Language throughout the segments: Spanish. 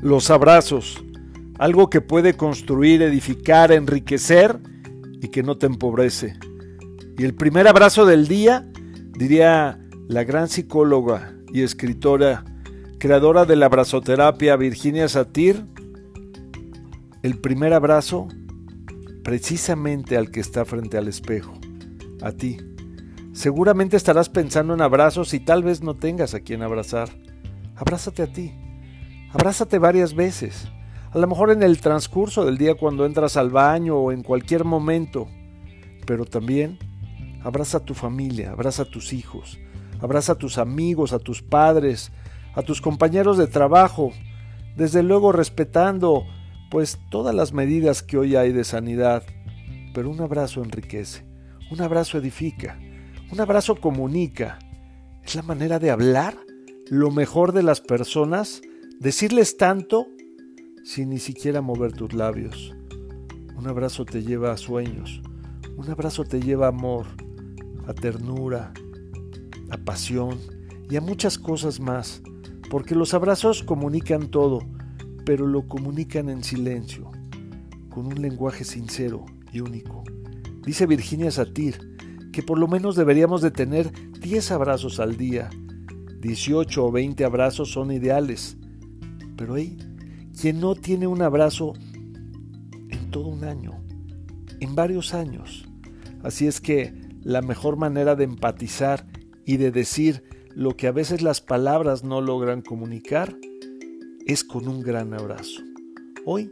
Los abrazos, algo que puede construir, edificar, enriquecer y que no te empobrece. Y el primer abrazo del día, diría la gran psicóloga y escritora, creadora de la abrazoterapia Virginia Satir, el primer abrazo precisamente al que está frente al espejo, a ti. Seguramente estarás pensando en abrazos y tal vez no tengas a quien abrazar. Abrázate a ti. Abrázate varias veces. A lo mejor en el transcurso del día cuando entras al baño o en cualquier momento. Pero también abraza a tu familia, abraza a tus hijos, abraza a tus amigos, a tus padres, a tus compañeros de trabajo, desde luego respetando pues todas las medidas que hoy hay de sanidad. Pero un abrazo enriquece, un abrazo edifica, un abrazo comunica. Es la manera de hablar lo mejor de las personas, decirles tanto sin ni siquiera mover tus labios. Un abrazo te lleva a sueños, un abrazo te lleva a amor, a ternura, a pasión y a muchas cosas más, porque los abrazos comunican todo, pero lo comunican en silencio, con un lenguaje sincero y único. Dice Virginia Satir que por lo menos deberíamos de tener 10 abrazos al día. 18 o 20 abrazos son ideales. Pero hay quien no tiene un abrazo en todo un año, en varios años. Así es que la mejor manera de empatizar y de decir lo que a veces las palabras no logran comunicar es con un gran abrazo. Hoy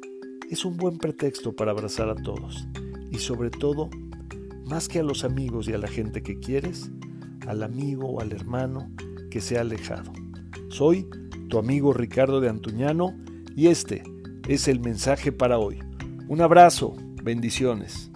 es un buen pretexto para abrazar a todos y sobre todo, más que a los amigos y a la gente que quieres, al amigo o al hermano que se ha alejado. Soy tu amigo Ricardo de Antuñano y este es el mensaje para hoy. Un abrazo, bendiciones.